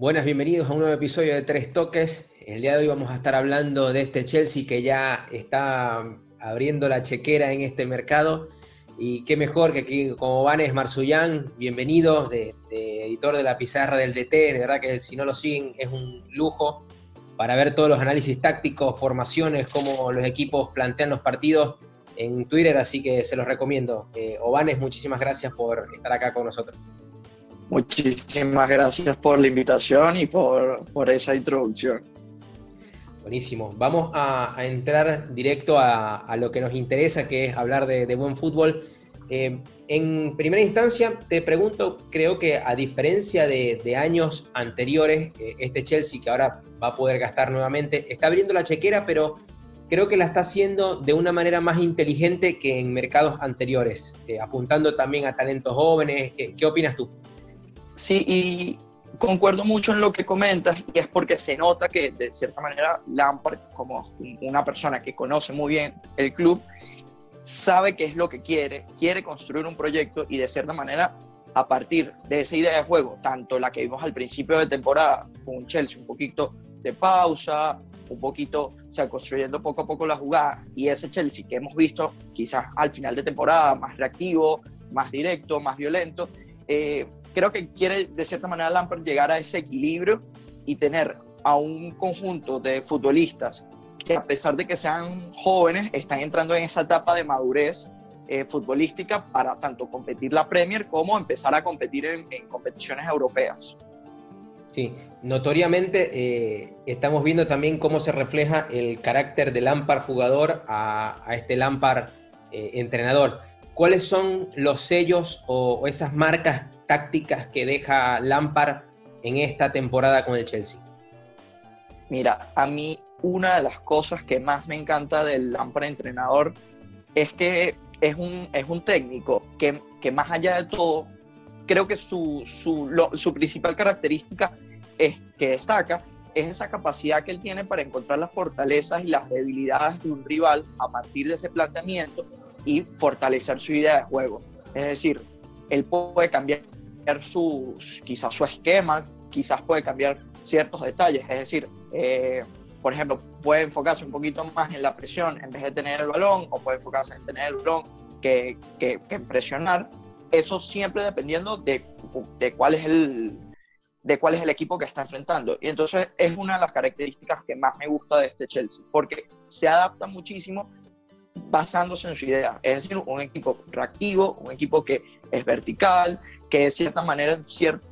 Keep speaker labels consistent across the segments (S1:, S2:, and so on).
S1: Buenas, bienvenidos a un nuevo episodio de Tres Toques. El día de hoy vamos a estar hablando de este Chelsea que ya está abriendo la chequera en este mercado. Y qué mejor que aquí como Vanes Marsullán, bienvenido, de, editor de la pizarra del DT. De verdad que si no lo siguen es un lujo para ver todos los análisis tácticos, formaciones, cómo los equipos plantean los partidos en Twitter. Así que se los recomiendo. Eh, Ovanes, muchísimas gracias por estar acá con nosotros.
S2: Muchísimas gracias por la invitación y por, por esa introducción.
S1: Buenísimo. Vamos a, entrar directo a, lo que nos interesa, que es hablar de, buen fútbol. Eh, en primera instancia, te pregunto, creo que a diferencia de, años anteriores, eh, este Chelsea, que ahora va a poder gastar nuevamente, está abriendo la chequera, pero creo que la está haciendo de una manera más inteligente que en mercados anteriores, eh, apuntando también a talentos jóvenes. ¿Qué opinas tú?
S2: Sí, y concuerdo mucho en lo que comentas, y es porque se nota que de cierta manera Lampard, como una persona que conoce muy bien el club, sabe qué es lo que quiere, quiere construir un proyecto y de cierta manera a partir de esa idea de juego, tanto la que vimos al principio de temporada con Chelsea, un poquito de pausa, un poquito, o sea, construyendo poco a poco la jugada, y ese Chelsea que hemos visto quizás al final de temporada más reactivo, más directo, más violento, eh, creo que quiere de cierta manera Lampard llegar a ese equilibrio y tener a un conjunto de futbolistas que a pesar de que sean jóvenes, están entrando en esa etapa de madurez eh, futbolística para tanto competir la Premier como empezar a competir en, competiciones europeas.
S1: Sí, notoriamente eh, estamos viendo también cómo se refleja el carácter del Lampard jugador a, este Lampard eh, entrenador. ¿Cuáles son los sellos o esas marcas tácticas que deja Lampard en esta temporada con el Chelsea?
S2: Mira, a mí una de las cosas que más me encanta del Lampard entrenador es que es un, es un técnico que, que más allá de todo, creo que su, su, su principal característica es, que destaca es esa capacidad que él tiene para encontrar las fortalezas y las debilidades de un rival a partir de ese planteamiento y fortalecer su idea de juego. Es decir, él puede cambiar su, quizás su esquema, quizás puede cambiar ciertos detalles, es decir, eh, por ejemplo, puede enfocarse un poquito más en la presión en vez de tener el balón, o puede enfocarse en tener el balón que, que, presionar, eso siempre dependiendo de, de, cuál es el, de cuál es el equipo que está enfrentando. Y entonces es una de las características que más me gusta de este Chelsea, porque se adapta muchísimo basándose en su idea. Es decir, un equipo reactivo, un equipo que es vertical, que de cierta manera en,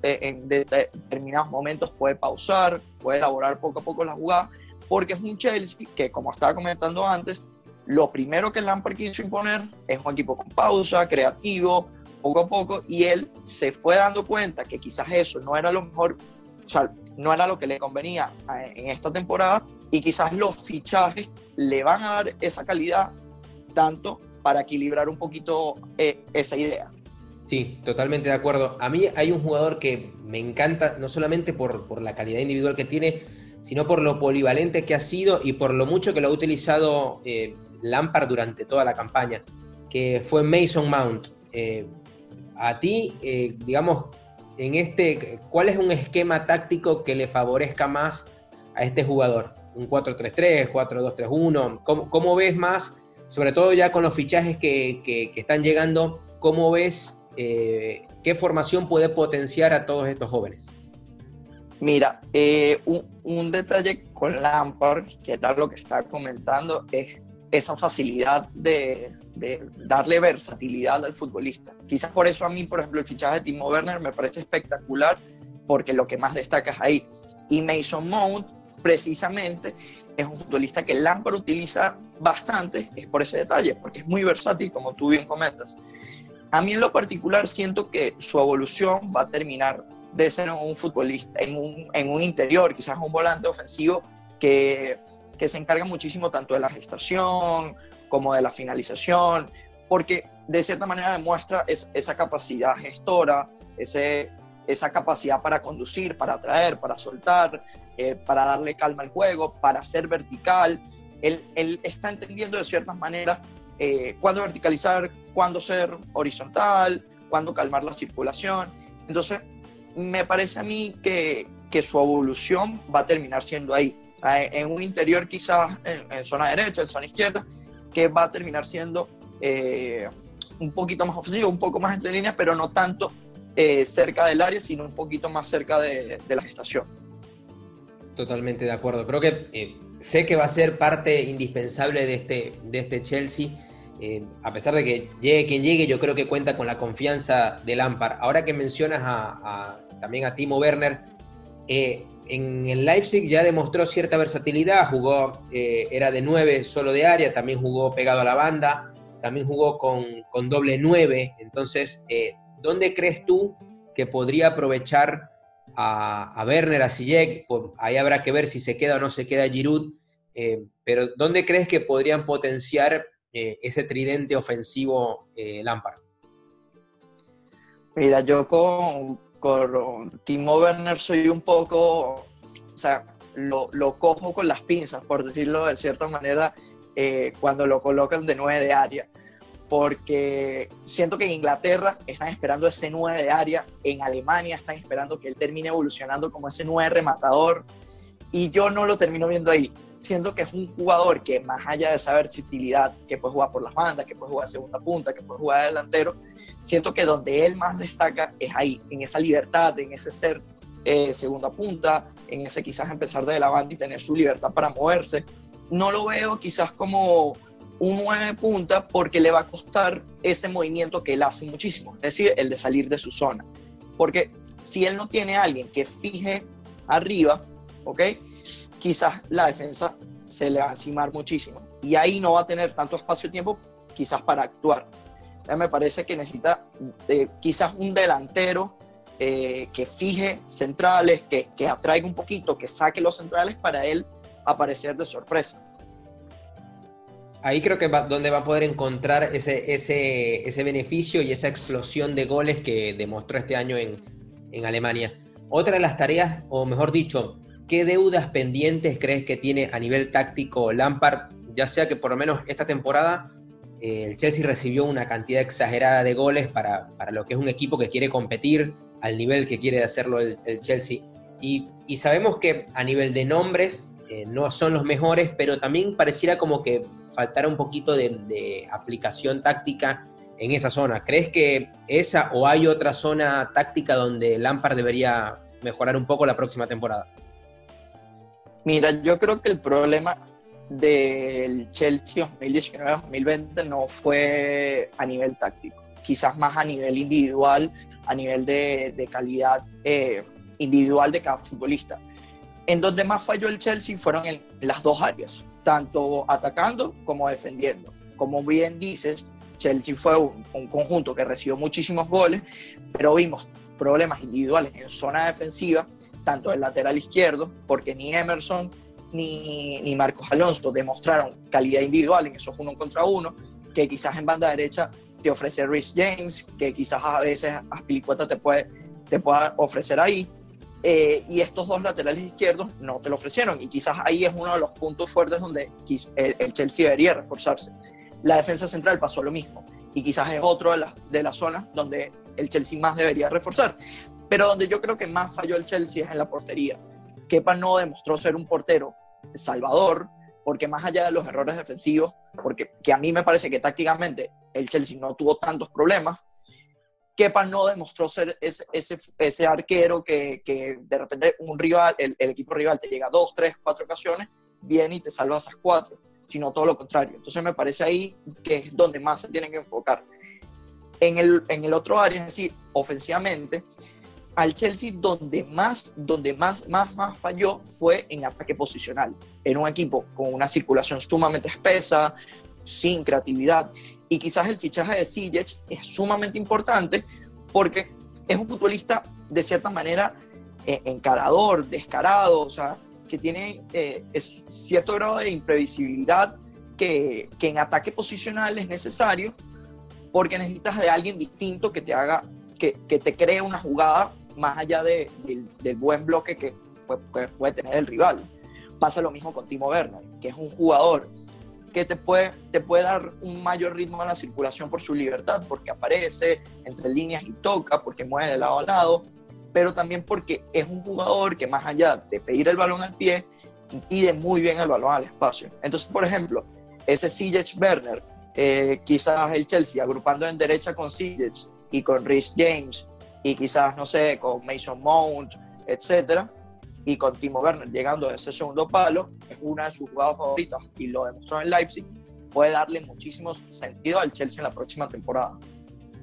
S2: eh, en determinados momentos puede pausar, puede elaborar poco a poco la jugada, porque es un Chelsea que, como estaba comentando antes, lo primero que Lampard quiso imponer es un equipo con pausa, creativo, poco a poco, y él se fue dando cuenta que quizás eso no era lo mejor, o sea, no era lo que le convenía eh, en esta temporada, y quizás los fichajes le van a dar esa calidad tanto para equilibrar un poquito eh, esa idea.
S1: Sí, totalmente de acuerdo. A mí hay un jugador que me encanta, no solamente por, por, la calidad individual que tiene, sino por lo polivalente que ha sido y por lo mucho que lo ha utilizado eh, Lampard durante toda la campaña, que fue Mason Mount. Eh, a ti, eh, digamos, en este, ¿cuál es un esquema táctico que le favorezca más a este jugador? ¿Un 4-3-3, 4-2-3-1? ¿Cómo, ¿Cómo, ves más, sobre todo ya con los fichajes que, que, que están llegando, cómo ves eh, ¿qué formación puede potenciar a todos estos jóvenes?
S2: Mira, eh, un, detalle con Lampard, que era lo que estaba comentando, es esa facilidad de, darle versatilidad al futbolista. Quizás por eso a mí, por ejemplo, el fichaje de Timo Werner me parece espectacular, porque lo que más destaca es ahí. Y Mason Mount, precisamente, es un futbolista que Lampard utiliza bastante, es por ese detalle, porque es muy versátil, como tú bien comentas. A mí en lo particular siento que su evolución va a terminar de ser un futbolista, en un, interior, quizás un volante ofensivo que, que se encarga muchísimo tanto de la gestación como de la finalización, porque de cierta manera demuestra esa capacidad gestora, ese, esa capacidad para conducir, para atraer, para soltar, eh, para darle calma al juego, para ser vertical. Él, él, está entendiendo de ciertas maneras eh, cuándo verticalizar, cuándo ser horizontal, cuándo calmar la circulación. Entonces, me parece a mí que, que su evolución va a terminar siendo ahí. En un interior quizás en, zona derecha, en zona izquierda, que va a terminar siendo eh, un poquito más ofensivo, un poco más entre líneas, pero no tanto eh, cerca del área, sino un poquito más cerca de, la gestación.
S1: Totalmente de acuerdo. Creo que eh, sé que va a ser parte indispensable de este, de este Chelsea. a pesar de que llegue quien llegue, yo creo que cuenta con la confianza de Lampard. Ahora que mencionas a, también a Timo Werner, en el Leipzig ya demostró cierta versatilidad, jugó, eh, era de 9 solo de área, también jugó pegado a la banda, también jugó con, doble 9, entonces, eh, ¿dónde crees tú que podría aprovechar a, Werner, a? Pues ahí habrá que ver si se queda o no se queda Giroud, eh, pero ¿dónde crees que podrían potenciar ese tridente ofensivo Lampard?
S2: Mira, yo con, con Timo Werner soy un poco, o sea, lo, cojo con las pinzas, por decirlo de cierta manera, eh, cuando lo colocan de 9 de área. Porque siento que en Inglaterra están esperando ese 9 de área, en Alemania están esperando que él termine evolucionando como ese 9 rematador, y yo no lo termino viendo ahí. Siento que es un jugador que más allá de esa versatilidad, que puede jugar por las bandas, que puede jugar segunda punta, que puede jugar delantero, siento que donde él más destaca es ahí, en esa libertad, en ese ser eh, segunda punta, en ese quizás empezar de la banda y tener su libertad para moverse. No lo veo quizás como un nueve punta porque le va a costar ese movimiento que él hace muchísimo, es decir, el de salir de su zona. Porque si él no tiene alguien que fije arriba, ¿ok? Quizás la defensa se le va a encimar muchísimo y ahí no va a tener tanto espacio y tiempo quizás para actuar me parece que necesita eh, quizás un delantero eh, que fije centrales, que, que, atraiga un poquito, que saque los centrales para él aparecer de sorpresa.
S1: Ahí creo que va, donde va a poder encontrar ese, ese, ese, beneficio y esa explosión de goles que demostró este año en, en Alemania. Otra de las tareas, o mejor dicho, ¿qué deudas pendientes crees que tiene a nivel táctico Lampard? Ya sea que por lo menos esta temporada el Chelsea recibió una cantidad exagerada de goles para, lo que es un equipo que quiere competir al nivel que quiere hacerlo el, Chelsea. Y, sabemos que a nivel de nombres eh, no son los mejores, pero también pareciera como que faltara un poquito de, aplicación táctica en esa zona. ¿Crees que esa o hay otra zona táctica donde Lampard debería mejorar un poco la próxima temporada?
S2: Mira, yo creo que el problema del Chelsea 2019-2020 no fue a nivel táctico, quizás más a nivel individual, a nivel de, calidad eh, individual de cada futbolista. En donde más falló el Chelsea fueron en las dos áreas, tanto atacando como defendiendo. Como bien dices, Chelsea fue un, un conjunto que recibió muchísimos goles, pero vimos problemas individuales en zona defensiva, tanto del lateral izquierdo, porque ni Emerson ni, ni Marcos Alonso demostraron calidad individual en esos uno contra uno, que quizás en banda derecha te ofrece Rhys James, que quizás a veces Aspilicueta te puede, te pueda ofrecer ahí. Eh, y estos dos laterales izquierdos no te lo ofrecieron. Y quizás ahí es uno de los puntos fuertes donde el, Chelsea debería reforzarse. La defensa central pasó lo mismo. Y quizás es otro de, las de las zonas donde el Chelsea más debería reforzar. Pero donde yo creo que más falló el Chelsea es en la portería. Kepa no demostró ser un portero salvador, porque más allá de los errores defensivos, porque que a mí me parece que tácticamente el Chelsea no tuvo tantos problemas, Kepa no demostró ser ese, arquero que, que, de repente un rival, el, equipo rival te llega dos, tres, cuatro ocasiones, viene y te salva esas cuatro, sino todo lo contrario. Entonces me parece ahí que es donde más se tienen que enfocar. En el, en el otro área, es decir, ofensivamente, al Chelsea donde más, donde más, más, más falló fue en ataque posicional. En un equipo con una circulación sumamente espesa, sin creatividad. Y quizás el fichaje de Ziyech es sumamente importante porque es un futbolista de cierta manera eh, encarador, descarado, o sea, que tiene eh, cierto grado de imprevisibilidad que, que en ataque posicional es necesario porque necesitas de alguien distinto que te haga, que, que te cree una jugada más allá de, del buen bloque que, puede tener el rival. Pasa lo mismo con Timo Werner, que es un jugador que te puede, te puede dar un mayor ritmo a la circulación por su libertad, porque aparece entre líneas y toca, porque mueve de lado a lado, pero también porque es un jugador que más allá de pedir el balón al pie, pide muy bien el balón al espacio. Entonces, por ejemplo, ese Sijic Werner, eh, quizás el Chelsea agrupando en derecha con Sijic y con Rhys James y quizás, no sé, con Mason Mount, etcétera, y con Timo Werner llegando a ese segundo palo, es una de sus jugadas favoritas y lo demostró en Leipzig, puede darle muchísimo sentido al Chelsea en la próxima temporada.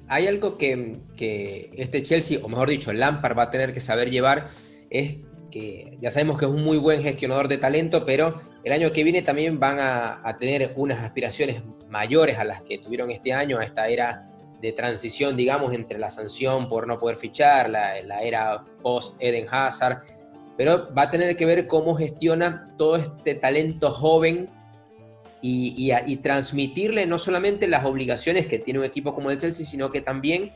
S1: Hay algo que, que este Chelsea, o mejor dicho, Lampard va a tener que saber llevar, es que ya sabemos que es un muy buen gestionador de talento, pero el año que viene también van a, tener unas aspiraciones mayores a las que tuvieron este año, a esta era de transición, digamos, entre la sanción por no poder fichar, la, la era post-Eden Hazard, pero va a tener que ver cómo gestiona todo este talento joven y, transmitirle no solamente las obligaciones que tiene un equipo como el Chelsea, sino que también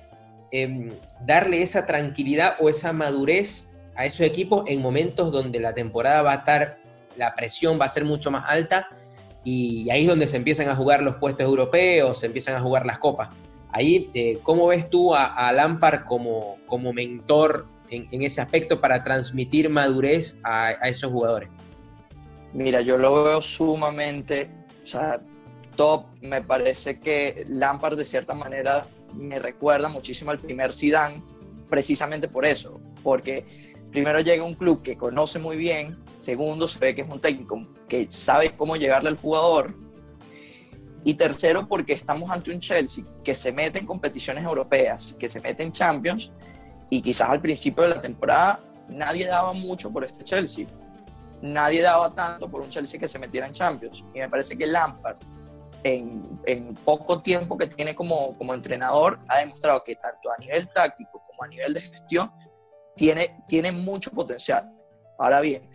S1: em, darle esa tranquilidad o esa madurez a esos equipos en momentos donde la temporada va a estar, la presión va a ser mucho más alta y ahí es donde se empiezan a jugar los puestos europeos, se empiezan a jugar las copas. Ahí, eh, ¿cómo ves tú a, a Lampard como, como mentor en, ese aspecto para transmitir madurez a, esos jugadores?
S2: Mira, yo lo veo sumamente, o sea, top. Me parece que Lampard de cierta manera me recuerda muchísimo al primer Zidane, precisamente por eso, porque primero llega un club que conoce muy bien, segundo se ve que es un técnico que sabe cómo llegarle al jugador, y tercero porque estamos ante un Chelsea que se mete en competiciones europeas, que se mete en Champions y quizás al principio de la temporada nadie daba mucho por este Chelsea. Nadie daba tanto por un Chelsea que se metiera en Champions. Y me parece que Lampard, en, poco tiempo que tiene como, como entrenador, ha demostrado que tanto a nivel táctico como a nivel de gestión, tiene, tiene mucho potencial. Ahora bien,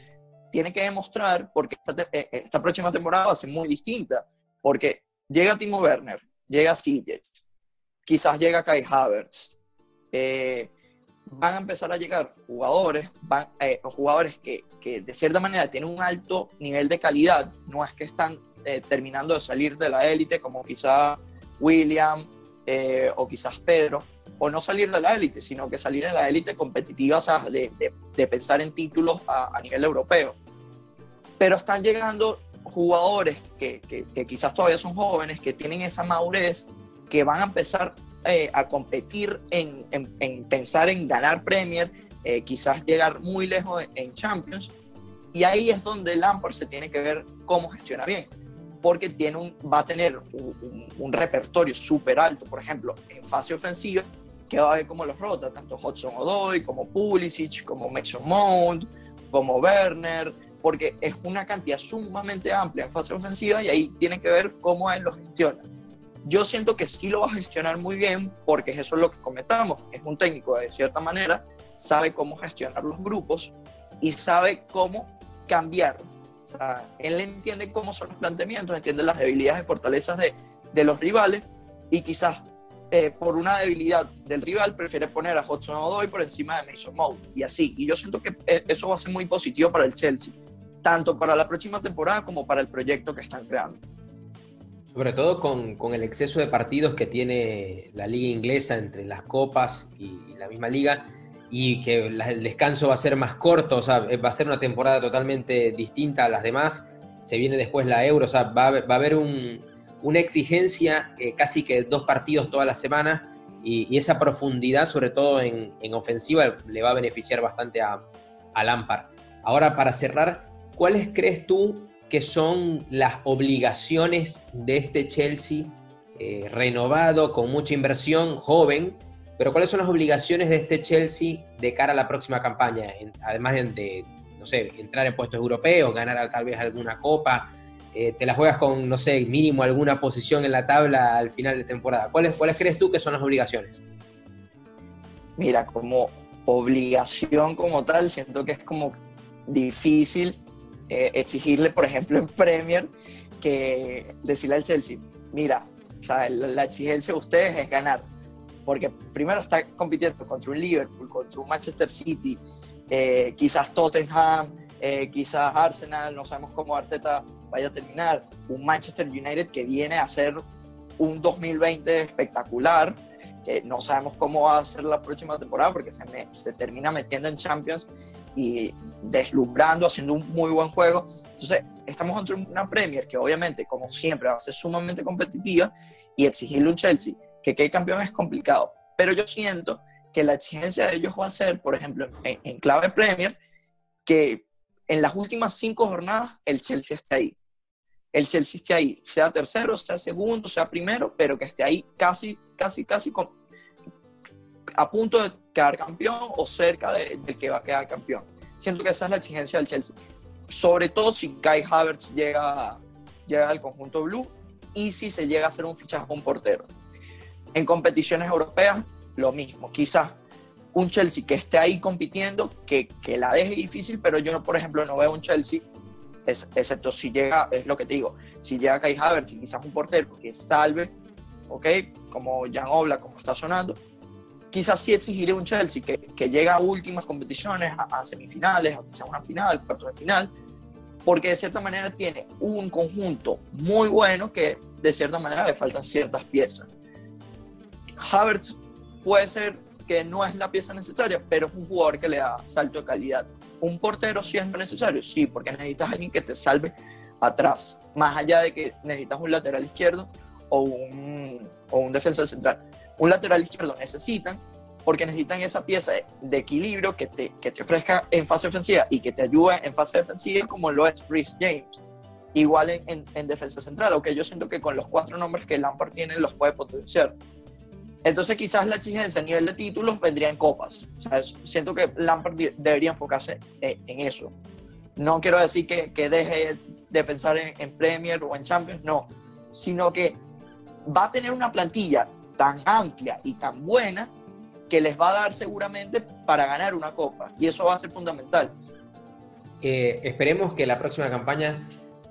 S2: tiene que demostrar, porque esta, eh, próxima temporada va a ser muy distinta, porque llega Timo Werner, llega Sijic, quizás llega Kai Havertz, eh, van a empezar a llegar jugadores, van, eh, jugadores que, que, de cierta manera tienen un alto nivel de calidad, no es que están eh, terminando de salir de la élite como quizás William eh, o quizás Pedro, o no salir de la élite, sino que salir de la élite competitiva, o sea, de, de, pensar en títulos a, nivel europeo. Pero están llegando jugadores que, que, que quizás todavía son jóvenes, que tienen esa madurez, que van a empezar eh, a competir en, en, pensar en ganar Premier, eh, quizás llegar muy lejos en Champions. Y ahí es donde Lampard se tiene que ver cómo gestiona bien, porque tiene un, va a tener un, un, repertorio súper alto, por ejemplo, en fase ofensiva, que va a ver cómo los rota, tanto Hudson Odoi, como Pulisic, como Mason Mount, como Werner, porque es una cantidad sumamente amplia en fase ofensiva y ahí tiene que ver cómo él lo gestiona. Yo siento que sí lo va a gestionar muy bien porque eso es lo que comentamos. Es un técnico de cierta manera, sabe cómo gestionar los grupos y sabe cómo cambiar. O sea, él entiende cómo son los planteamientos, entiende las debilidades y fortalezas de, de los rivales y quizás eh, por una debilidad del rival prefiere poner a Hudson Odoi por encima de Mason Mount y así. Y yo siento que eh, eso va a ser muy positivo para el Chelsea, tanto para la próxima temporada como para el proyecto que están creando.
S1: Sobre todo con, con, el exceso de partidos que tiene la liga inglesa entre las copas y, la misma liga, y que el descanso va a ser más corto, o sea, va a ser una temporada totalmente distinta a las demás. Se viene después la Euro, o sea, va, va a haber un, una exigencia eh, casi que dos partidos toda la semana, y, y esa profundidad, sobre todo en, en, ofensiva, le va a beneficiar bastante a, a Lampard. Ahora, para cerrar, ¿cuáles crees tú que son las obligaciones de este Chelsea eh, renovado, con mucha inversión, joven, pero cuáles son las obligaciones de este Chelsea de cara a la próxima campaña, además de, no sé, entrar en puestos europeos, ganar tal vez alguna copa, eh, te la juegas con, no sé, mínimo alguna posición en la tabla al final de temporada. ¿Cuáles, ¿Cuáles crees tú que son las obligaciones?
S2: Mira, como obligación como tal, siento que es como difícil eh, exigirle, por ejemplo, en Premier, que decirle al Chelsea, mira, la, exigencia de ustedes es ganar, porque primero está compitiendo contra un Liverpool, contra un Manchester City, eh, quizás Tottenham, eh, quizás Arsenal, no sabemos cómo Arteta vaya a terminar, un Manchester United que viene a ser un 2020 espectacular, que no sabemos cómo va a ser la próxima temporada porque se, se termina metiendo en Champions y deslumbrando, haciendo un muy buen juego. Entonces, estamos ante una Premier que obviamente, como siempre, va a ser sumamente competitiva y exigirle un Chelsea que quede campeón es complicado. Pero yo siento que la exigencia de ellos va a ser, por ejemplo, en, en clave Premier, que en las últimas cinco jornadas el Chelsea esté ahí. El Chelsea esté ahí, sea tercero, sea segundo, sea primero, pero que esté ahí casi, casi, casi a punto de quedar campeón o cerca de, que va a quedar campeón. Siento que esa es la exigencia del Chelsea. Sobre todo si Kai Havertz llega, llega al conjunto blue y si se llega a hacer un fichaje con portero. En competiciones europeas, lo mismo. Quizás un Chelsea que esté ahí compitiendo, que, que la deje difícil, pero yo, por ejemplo, no veo un Chelsea, excepto si llega, es lo que te digo, si llega Kai Havertz y quizás un portero que salve, ¿ok? Como Jan Obla, como está sonando, quizás sí exigiría un Chelsea que, que llega a últimas competiciones, a, semifinales, o quizás una final, cuarto de final, porque de cierta manera tiene un conjunto muy bueno que de cierta manera le faltan ciertas piezas. Havertz puede ser que no es la pieza necesaria, pero es un jugador que le da salto de calidad. Un portero sí es necesario, sí, porque necesitas alguien que te salve atrás, más allá de que necesitas un lateral izquierdo o un, o un defensor central. Un lateral izquierdo necesitan porque necesitan esa pieza de equilibrio que te, que te ofrezca en fase ofensiva y que te ayude en fase defensiva como lo es Rhys James. Igual en, en, defensa central, aunque yo siento que con los cuatro nombres que Lampard tiene los puede potenciar. Entonces quizás la exigencia a nivel de títulos vendría en copas. siento que Lampard debería enfocarse en, eso. No quiero decir que, que deje de pensar en, en, Premier o en Champions, no, sino que va a tener una plantilla tan amplia y tan buena que les va a dar seguramente para ganar una copa. Y eso va a ser fundamental.
S1: Eh, esperemos que la próxima campaña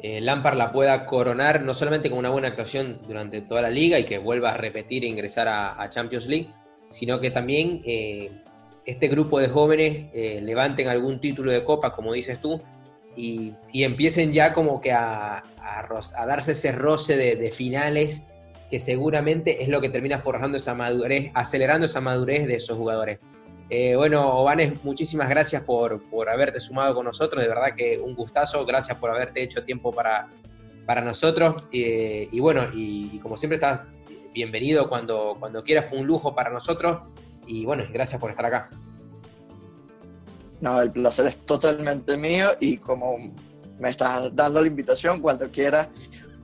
S1: eh, Lampard la pueda coronar no solamente con una buena actuación durante toda la liga y que vuelva a repetir e ingresar a, Champions League, sino que también eh, este grupo de jóvenes eh, levanten algún título de copa, como dices tú, y, empiecen ya como que a, darse ese roce de, finales que seguramente es lo que termina forjando esa madurez, acelerando esa madurez de esos jugadores. Eh, bueno, Ovanes, muchísimas gracias por, haberte sumado con nosotros, de verdad que un gustazo, gracias por haberte hecho tiempo para, para nosotros. Eh, y bueno, y, como siempre estás bienvenido cuando, cuando quieras, fue un lujo para nosotros y bueno, gracias por estar acá.
S2: No, el placer es totalmente mío y como me estás dando la invitación, cuando quieras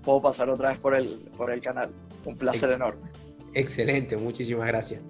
S2: puedo pasar otra vez por el, por el canal. Un placer enorme.
S1: Excelente, muchísimas gracias.